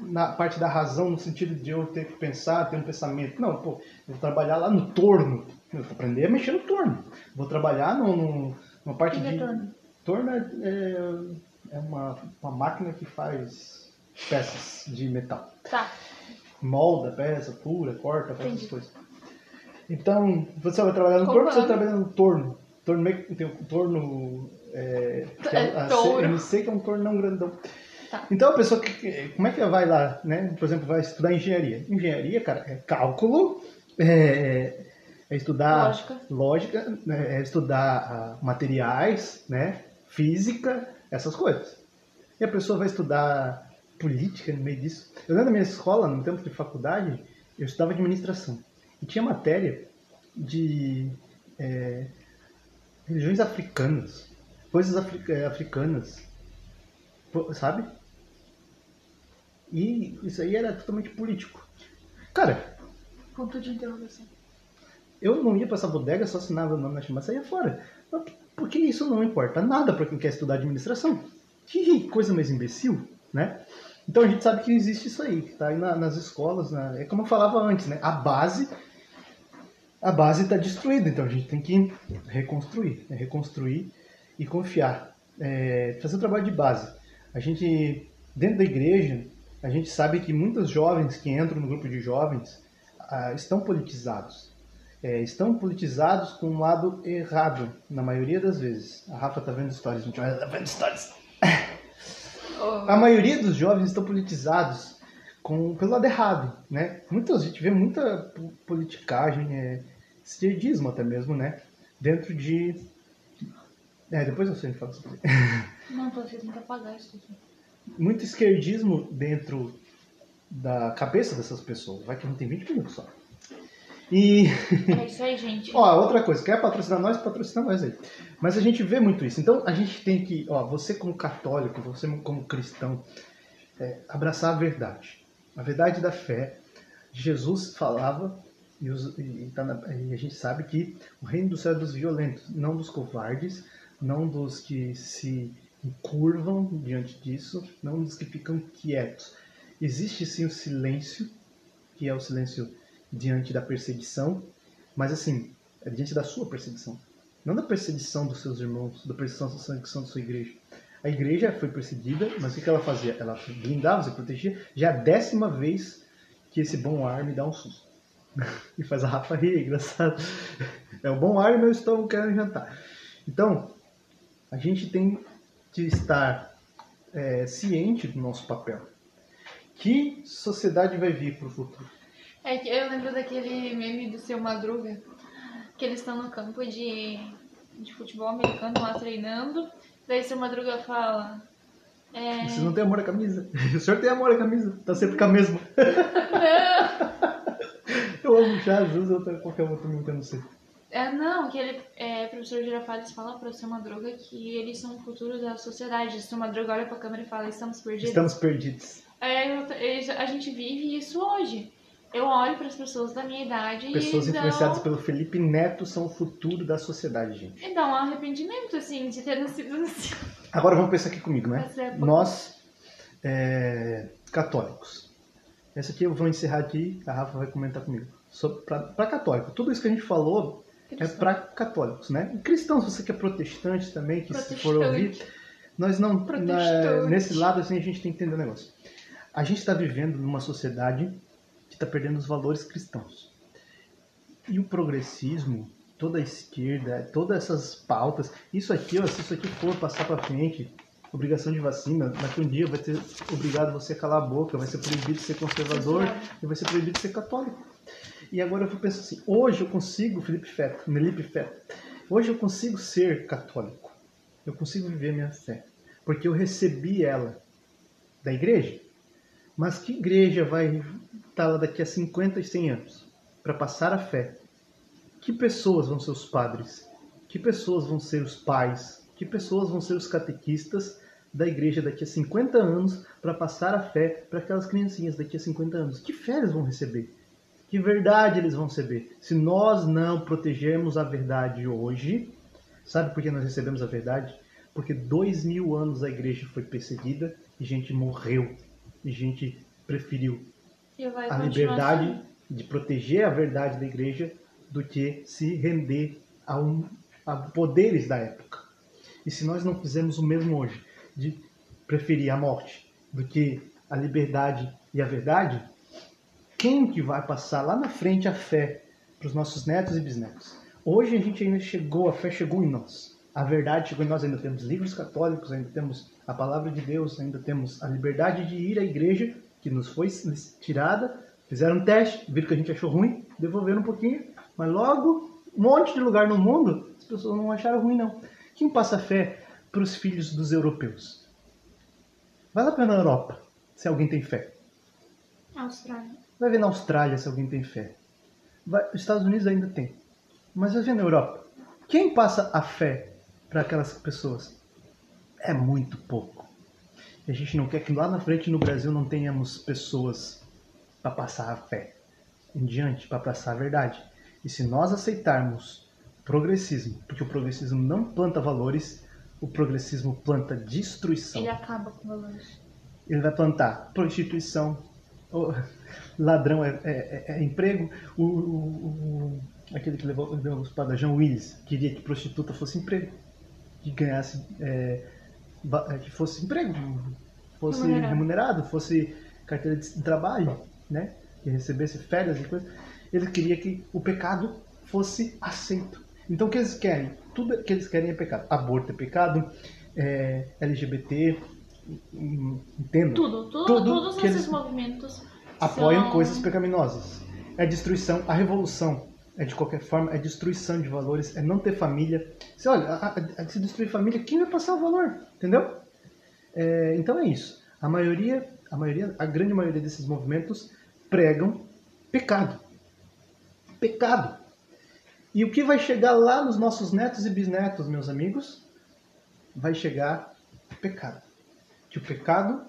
na parte da razão, no sentido de eu ter que pensar, ter um pensamento. Não, pô, eu vou trabalhar lá no torno. Eu vou aprender a mexer no torno. Vou trabalhar no, no- numa parte Que de. retorno? Torno é, é- é uma, uma máquina que faz peças de metal. Tá. Molda peça, pura, corta, faz essas coisas. Então, você vai trabalhar no Como torno, você é? vai trabalhar no torno. Torno tem um torno. É, que É a touro. CMC, que é um tornão grandão. Tá. Então a pessoa que. que- Como é que ela vai lá, né? Por exemplo, vai estudar engenharia. Engenharia, cara, é cálculo, é, é estudar Lógica. lógica, né, é estudar ah, materiais, né? Física, essas coisas. E a pessoa vai estudar política no meio disso. Eu lembro da minha escola, no tempo de faculdade, eu estudava administração. E tinha matéria de é, religiões africanas, coisas afri- africanas, sabe? E isso aí era totalmente político. Cara, Ponto de interrogação. eu não ia pra essa bodega, só assinava o nome na chama e saía fora. Porque isso não importa nada para quem quer estudar administração. Que coisa mais imbecil, né? Então a gente sabe que existe isso aí, que tá aí na- nas escolas, na- é como eu falava antes, né? A base a base está destruída, então a gente tem que reconstruir, né? reconstruir e confiar, É, fazer o trabalho de base. A gente dentro da igreja a gente sabe que muitos jovens que entram no grupo de jovens ah, estão politizados. É, estão politizados com um lado errado, na maioria das vezes. A Rafa tá vendo stories, gente. Tá vendo stories. A maioria dos jovens estão politizados com, pelo lado errado, né? Muita, a gente vê muita po- politicagem, é, esquerdismo até mesmo, né? Dentro de... É, depois eu sempre falo sobre Não, tô tentando apagar isso aqui. muito esquerdismo dentro da cabeça dessas pessoas. Vai que não tem 20 minutos só. E, É isso aí, gente. ó, outra coisa, quer patrocinar nós? Patrocina nós aí. Mas a gente vê muito isso. Então a gente tem que, ó, você como católico, você como cristão, é, abraçar a verdade. A verdade da fé. Jesus falava, e, os- e tá na- e a gente sabe que o reino do céu é dos violentos, não dos covardes, não dos que se curvam diante disso, não dos que ficam quietos. Existe sim o silêncio, que é o silêncio diante da perseguição, mas assim, é diante da sua perseguição. Não da perseguição dos seus irmãos, da perseguição perseguição da sua igreja. A igreja foi perseguida, mas o que ela fazia? Ela blindava, se protegia. Já é a décima vez que esse bom ar me dá um susto. e faz a Rafa rir, é engraçado. É o bom ar e meu estômago querendo jantar. Então, a gente tem que estar é, ciente do nosso papel. Que sociedade vai vir para o futuro? É que eu lembro daquele meme do seu Madruga, que eles estão no campo de, de futebol americano lá treinando. Daí seu Madruga fala. É... Você não tem amor à camisa? O senhor tem amor à camisa, tá sempre com a mesma. Eu amo Jesus, outra qualquer outro meme que eu não sei. É, não, que ele, é, professor Girafales fala para o seu Madruga que eles são o futuro da sociedade. O seu Madruga olha pra câmera e fala: estamos perdidos. Estamos perdidos. É, a gente vive isso hoje. Eu olho para as pessoas da minha idade Pessoas e dão, influenciadas pelo Felipe Neto são o futuro da sociedade, gente. e dão um arrependimento, assim, de ter nascido assim. Agora vamos pensar aqui comigo, né? É Nós, é, católicos. Essa aqui eu vou encerrar aqui, a Rafa vai comentar comigo. Para católico. Tudo isso que a gente falou é para católicos, né? Cristãos, você que é protestante também, que se for ouvir, nós não. Protestante. na- nesse lado, assim, a gente tem que entender um negócio. A gente está vivendo numa sociedade está perdendo os valores cristãos. E o progressismo, toda a esquerda, todas essas pautas, isso aqui, ó, se isso aqui for passar para frente, obrigação de vacina, daqui um dia vai ter obrigado você a calar a boca, vai ser proibido ser conservador e vai ser proibido ser católico. E agora eu penso assim, hoje eu consigo, Felipe Feta, Felipe Feta, hoje eu consigo ser católico. Eu consigo viver minha fé, porque eu recebi ela da igreja. Mas que igreja vai lá daqui a 50 e 100 anos para passar a fé? Que pessoas vão ser os padres? Que pessoas vão ser os pais? Que pessoas vão ser os catequistas da igreja daqui a 50 anos para passar a fé para aquelas criancinhas daqui a 50 anos? Que fé eles vão receber? Que verdade eles vão receber? Se nós não protegermos a verdade hoje, sabe por que nós recebemos a verdade? Porque dois mil anos a igreja foi perseguida e gente morreu e gente preferiu a liberdade assim. de proteger a verdade da igreja do que se render a, um, a poderes da época. E se nós não fizermos o mesmo hoje, de preferir a morte do que a liberdade e a verdade, quem que vai passar lá na frente a fé para os nossos netos e bisnetos? Hoje a gente ainda chegou, a fé chegou em nós. A verdade chegou em nós, ainda temos livros católicos, ainda temos a palavra de Deus, ainda temos a liberdade de ir à igreja, que nos foi tirada. Fizeram um teste, viram que a gente achou ruim, devolveram um pouquinho, mas logo, um monte de lugar no mundo, as pessoas não acharam ruim, não. Quem passa fé para os filhos dos europeus? Vai lá para a Europa, se alguém tem fé. Austrália. Vai ver na Austrália se alguém tem fé. Vai, os Estados Unidos ainda tem. Mas vai ver na Europa. Quem passa a fé para aquelas pessoas? É muito pouco. A gente não quer que lá na frente no Brasil não tenhamos pessoas para passar a fé em diante, para passar a verdade. E se nós aceitarmos progressismo, porque o progressismo não planta valores, o progressismo planta destruição. Ele acaba com valores. Ele vai plantar prostituição, ladrão é, é, é, é emprego, o, o, o, aquele que levou, levou os para João Willis queria que prostituta fosse emprego, que ganhasse, é, que fosse emprego, fosse remunerado. remunerado, fosse carteira de trabalho, né? que recebesse férias e coisas. Ele queria que o pecado fosse aceito. Então o que eles querem? Tudo que eles querem é pecado. Aborto é pecado, é, LGBT, entendo. Tudo, tudo, tudo todos esses movimentos apoiam são... coisas pecaminosas. É destruição, a revolução é de qualquer forma, é destruição de valores, é não ter família. Se olha, a, a, se destruir família, quem vai passar o valor? Entendeu? É, então é isso. A maioria, a maioria, a grande maioria desses movimentos pregam pecado. Pecado. E o que vai chegar lá nos nossos netos e bisnetos, meus amigos? Vai chegar pecado. Que o pecado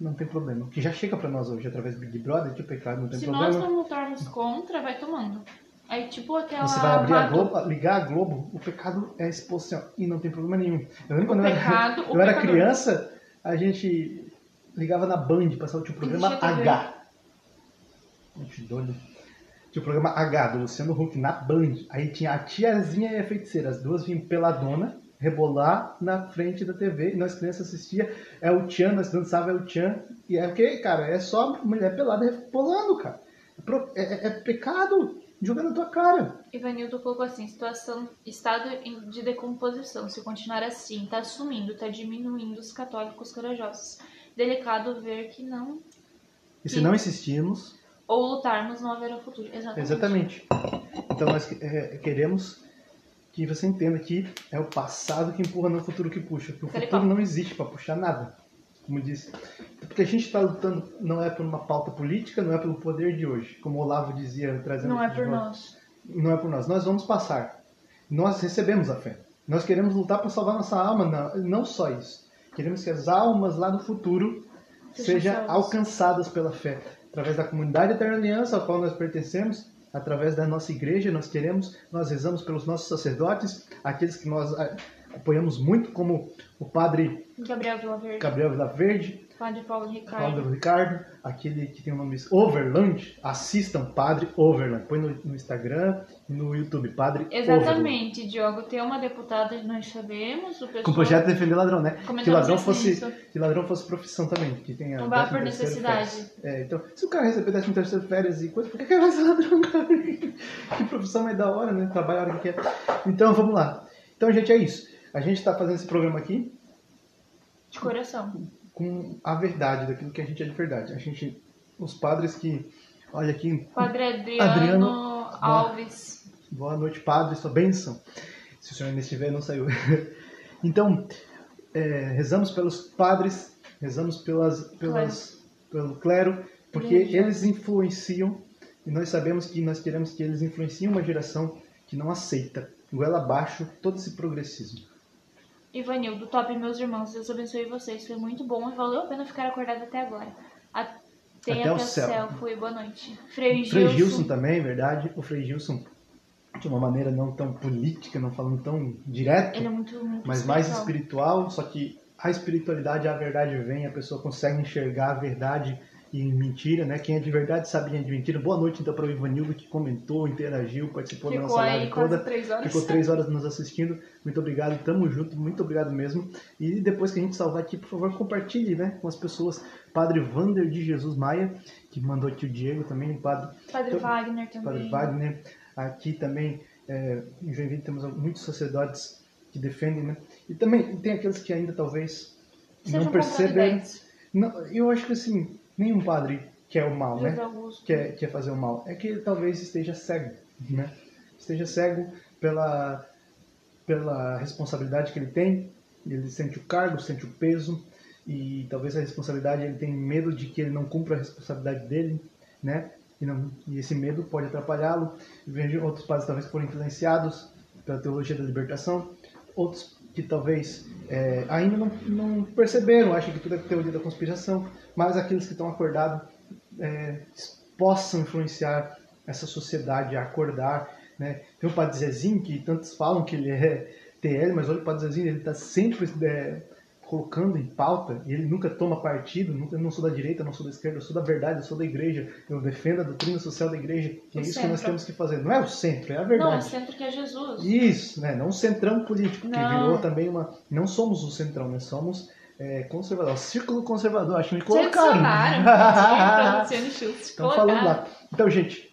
não tem problema. O que já chega para nós hoje através do Big Brother, que o pecado não tem Se problema. Se nós não lutarmos contra, vai tomando. Aí, tipo, aquela. Você vai abrir a Globo, ligar a Globo, o pecado é exposto assim, ó, e não tem problema nenhum. Eu lembro quando pecado, eu era, eu era criança, a gente ligava na Band, passava o programa H. Gente doido. Tinha o programa H do Luciano Huck na Band. Aí tinha a tiazinha e a feiticeira. As duas vinham peladona rebolar na frente da TV e nós crianças assistia é o Tchan, nós dançava é o Tchan e é porque, cara, é só mulher pelada rebolando, cara. É, é, é pecado jogar na tua cara. Ivanildo colocou assim, situação, estado de decomposição, se continuar assim, tá sumindo, tá diminuindo os católicos corajosos. Delicado ver que não... E se não insistirmos... Ou lutarmos, não haverá futuro. Exatamente. Exatamente. Então nós é, queremos que você entenda que é o passado que empurra, não o futuro que puxa. Que o futuro não existe para puxar nada, como disse. Porque a gente está lutando não é por uma pauta política, não é pelo poder de hoje, como o Olavo dizia trazendo. Não é por nós. Não é por nós. Nós vamos passar. Nós recebemos a fé. Nós queremos lutar para salvar nossa alma, não, não só isso. Queremos que as almas lá no futuro sejam alcançadas pela fé, através da comunidade Eterna Aliança, ao qual nós pertencemos, através da nossa igreja, nós queremos, nós rezamos pelos nossos sacerdotes, aqueles que nós apoiamos muito, como o padre Gabriel Gabriel Verde Padre Paulo Ricardo. Paulo Ricardo, aquele que tem o nome Overland, assistam Padre Overland. Põe no, no Instagram e no YouTube, Padre Overland. Exatamente, Diogo. Tem uma deputada, nós sabemos, o pessoal... Com o projeto Defender Ladrão, né? Que ladrão, fosse, que ladrão fosse profissão também. Que Não vá por 13º necessidade. É, então, se o cara receber 13 terceiro férias e coisa, por que que ele vai ser ladrão, cara? que profissão mais da hora, né? Trabalha a hora que quer. Então, vamos lá. Então, gente, é isso. A gente está fazendo esse programa aqui De coração. com a verdade, daquilo que a gente é de verdade. A gente, os padres que, olha aqui, Padre Adriano, Adriano Alves. boa noite, padre, sua bênção. Se o senhor ainda estiver, não saiu. Então, é, rezamos pelos padres, rezamos pelas, pelas, pelo clero, porque eles influenciam, e nós sabemos que nós queremos que eles influenciem uma geração que não aceita, goela abaixo, todo esse progressismo. Ivanildo, top, meus irmãos. Deus abençoe vocês. Foi muito bom e valeu a pena ficar acordado até agora. Até, até, o céu. Foi boa noite. Frei Frei Gilson. Gilson também, verdade. O Frei Gilson, de uma maneira não tão política, não falando tão direto, Ele é muito, muito mas mais espiritual. espiritual, só que a espiritualidade, a verdade vem, a pessoa consegue enxergar a verdade e mentira, né? Quem é de verdade quem é de mentira. Boa noite então para o Ivanildo que comentou, interagiu, participou da Ficou nossa aí live toda. três horas. Ficou três horas nos assistindo. Muito obrigado, tamo junto, muito obrigado mesmo. E depois que a gente salvar aqui, por favor, compartilhe, né, com as pessoas. Padre Vander de Jesus Maia, que mandou aqui o Diego também, padre Padre Então, Wagner também. Padre Wagner. Aqui também, é, em Joinville, temos muitos sacerdotes que defendem, né? E também tem aqueles que ainda talvez Sejam não percebem. Não, eu acho que assim, nenhum padre quer o mal, né? Quer, quer fazer o mal. É que ele talvez esteja cego, né? Esteja cego pela, pela responsabilidade que ele tem. Ele sente o cargo, sente o peso e talvez a responsabilidade ele tem medo de que ele não cumpra a responsabilidade dele, né? E, não, e esse medo pode atrapalhá-lo. E Vejo outros padres talvez foram influenciados pela teologia da libertação, outros que talvez é, ainda não, não perceberam, acham que tudo é teoria da conspiração, mas aqueles que estão acordados é, possam influenciar essa sociedade a acordar. Né? Tem o Padre Zezinho, que tantos falam que ele é TL, mas olha o Padre Zezinho, ele está sempre é, colocando em pauta, e ele nunca toma partido, nunca, eu não sou da direita, eu não sou da esquerda, eu sou da verdade, eu sou da igreja, eu defendo a doutrina social da igreja, e é O isso que nós centro. temos que fazer. Não é o centro, é a Não, o verdade. centro que é Jesus. Isso, né? Não o centrão político, que Não. virou também uma. Não somos o centrão, nós somos é, conservador. O círculo conservador, acho que me colocaram. Estão falando Colocaram. lá. Então, gente,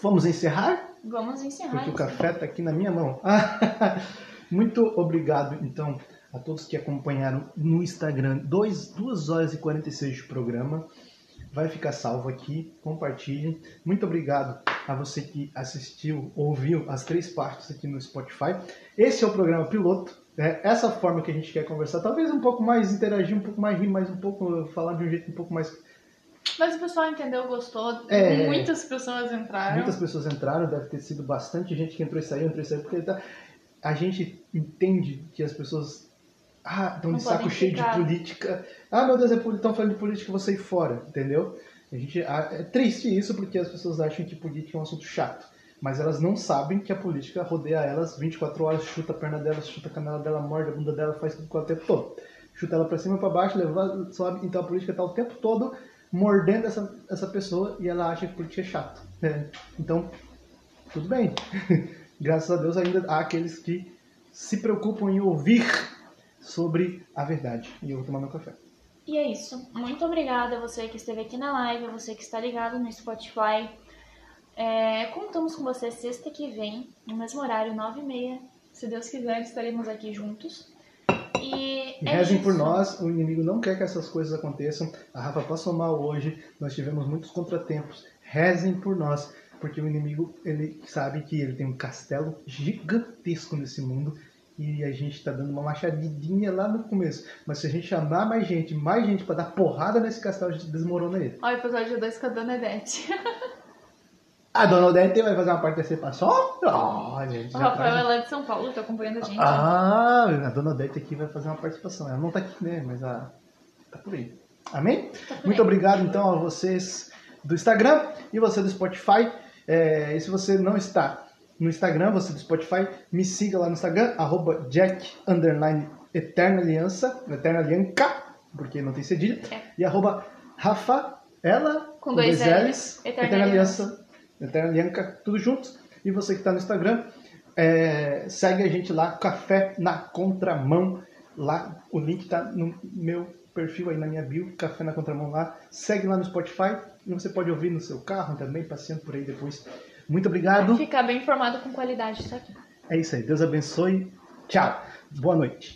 vamos encerrar? Vamos encerrar Porque o café está aqui na minha mão. Muito obrigado, então, a todos que acompanharam no Instagram. 2 horas e 46 de programa. Vai ficar salvo aqui. Compartilhem. Muito obrigado a você que assistiu, ouviu as três partes aqui no Spotify. Esse é o programa piloto. né? Essa forma que a gente quer conversar, talvez um pouco mais interagir, um pouco mais rir, mas um pouco falar de um jeito um pouco mais Mas o pessoal entendeu, gostou. É. Muitas pessoas entraram. Muitas pessoas entraram, deve ter sido bastante gente que entrou e saiu, entrou e saiu, porque tá- a gente entende que as pessoas ah, estão de saco cheio de ficar. política. Ah, meu Deus, estão falando de política, vou sair fora, entendeu? A gente, ah, é triste isso porque as pessoas acham que política é um assunto chato. Mas elas não sabem que a política rodeia elas 24 horas, chuta a perna delas, chuta a canela dela, morde a bunda dela, faz tudo com o tempo todo. Chuta ela pra cima, pra baixo, leva, sobe. Então a política tá o tempo todo mordendo essa, essa pessoa e ela acha que política é chato. né? Então, tudo bem. Graças a Deus ainda há aqueles que se preocupam em ouvir sobre a verdade. E eu vou tomar meu café. E é isso. Muito obrigada a você que esteve aqui na live, a você que está ligado no Spotify. É, contamos com você sexta que vem, no mesmo horário, 9h30. Se Deus quiser, estaremos aqui juntos. E, E é rezem isso. por nós, o inimigo não quer que essas coisas aconteçam. A Rafa passou mal hoje, nós tivemos muitos contratempos. Rezem por nós, porque o inimigo ele sabe que ele tem um castelo gigantesco nesse mundo e a gente está dando uma machadinha lá no começo. Mas se a gente chamar mais gente, mais gente para dar porrada nesse castelo, a gente desmorona ele. Ó, o episódio 2 com a Dona Edete. A dona Odete vai fazer uma participação? Olha, gente, O Rafael traz- é lá de São Paulo, tá acompanhando a gente. Ah, a dona Odete aqui vai fazer uma participação. Ela não tá aqui, né? Mas a... tá por aí. Amém? Tá por Muito aí. obrigado, então, a vocês do Instagram e você do Spotify. É, e se você não está no Instagram, você do Spotify, me siga lá no Instagram, arroba Jack, underline, Eterna Aliança, Eterna Alianca, porque não tem cedilha. É. E arroba Rafaela, Com dois L's, Eterna, Eterna Aliança, Eterna Aliança, tudo junto. E você que está no Instagram, é, segue a gente lá, Café na Contramão. Lá, o link tá no meu perfil aí na minha bio, Café na Contramão lá. Segue lá no Spotify e você pode ouvir no seu carro também, passeando por aí depois. Muito obrigado. Ficar bem informado com qualidade isso aqui. É isso aí. Deus abençoe. Tchau. Boa noite.